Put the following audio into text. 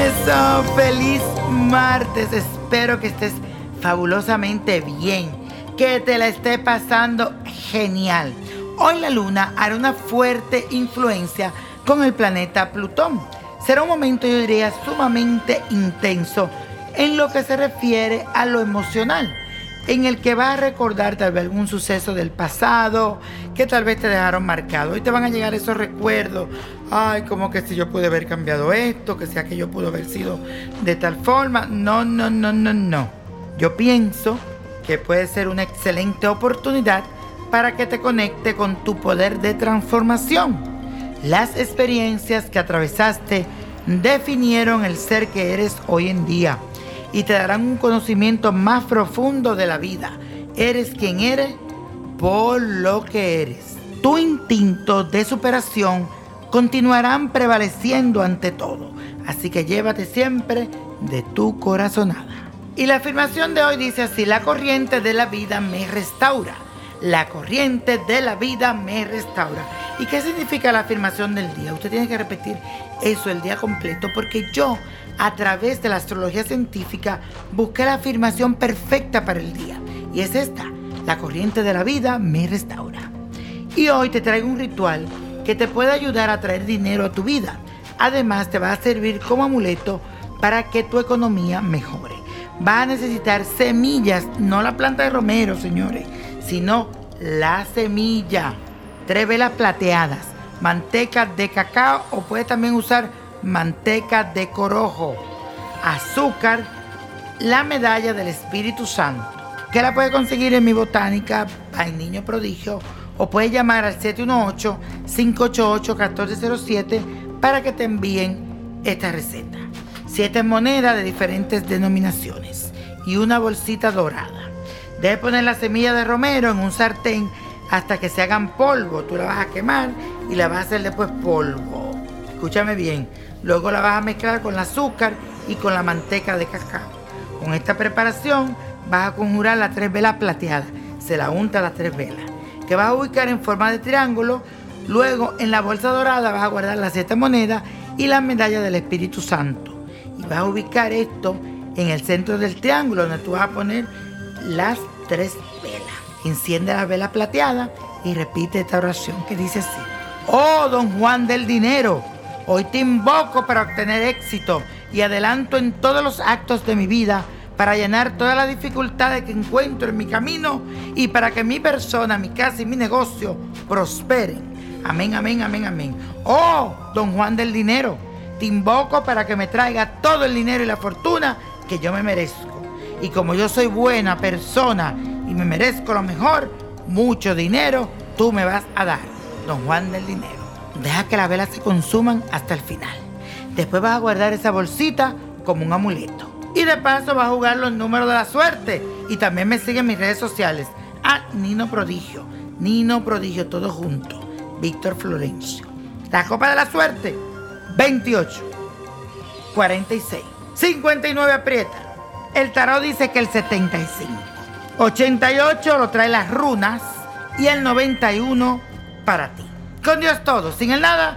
eso, feliz martes. Espero que estés fabulosamente bien, que te la esté pasando genial. Hoy la luna hará una fuerte influencia con el planeta Plutón. Será un momento, yo diría, sumamente intenso en lo que se refiere a lo emocional en el que vas a recordar tal vez algún suceso del pasado que tal vez te dejaron marcado. Y te van a llegar esos recuerdos. Ay, como que si yo pude haber cambiado esto, que sea que yo pude haber sido de tal forma. No, no, no, no, no. Yo pienso que puede ser una excelente oportunidad para que te conecte con tu poder de transformación. Las experiencias que atravesaste definieron el ser que eres hoy en día y te darán un conocimiento más profundo de la vida. Eres quien eres por lo que eres. Tu instinto de superación continuarán prevaleciendo ante todo. Así que llévate siempre de tu corazonada. Y la afirmación de hoy dice así, la corriente de la vida me restaura. La corriente de la vida me restaura. ¿Y qué significa la afirmación del día? Usted tiene que repetir eso el día completo porque yo a través de la astrología científica, busqué la afirmación perfecta para el día. Y es esta, la corriente de la vida me restaura. Y hoy te traigo un ritual que te puede ayudar a traer dinero a tu vida. Además, te va a servir como amuleto para que tu economía mejore. Va a necesitar semillas, no la planta de romero, señores, sino la semilla. Tres velas plateadas, manteca de cacao o puedes también usar manteca de corojo, azúcar, la medalla del Espíritu Santo, que la puede conseguir en mi botánica, hay niño prodigio, o puede llamar al 718-588-1407 para que te envíen esta receta. Siete monedas de diferentes denominaciones y una bolsita dorada. Debes poner la semilla de romero en un sartén hasta que se hagan polvo. Tú la vas a quemar y la vas a hacer después polvo. Escúchame bien, Luego la vas a mezclar con el azúcar y con la manteca de cacao. Con esta preparación vas a conjurar las tres velas plateadas. Se la unta las tres velas. Que vas a ubicar en forma de triángulo. Luego en la bolsa dorada vas a guardar las siete monedas y la medalla del Espíritu Santo. Y vas a ubicar esto en el centro del triángulo donde tú vas a poner las tres velas. Enciende la vela plateada y repite esta oración que dice así. Oh, don Juan del dinero Hoy te invoco para obtener éxito y adelanto en todos los actos de mi vida para llenar todas las dificultades que encuentro en mi camino y para que mi persona, mi casa y mi negocio prosperen. Amén, amén, amén, amén. Oh, don Juan del dinero, te invoco para que me traiga todo el dinero y la fortuna que yo me merezco. Y como yo soy buena persona y me merezco lo mejor, mucho dinero tú me vas a dar, don Juan del dinero. Deja que las velas se consuman hasta el final. Después vas a guardar esa bolsita como un amuleto. Y de paso vas a jugar los números de la suerte. Y también me sigue en mis redes sociales. A Nino Prodigio. Nino Prodigio, todo junto. Víctor Florencio. La copa de la suerte. 28. 46. 59 aprieta. El tarot dice que el 75. 88 lo trae las runas. Y el 91 para ti. Con Dios todo, sin el nada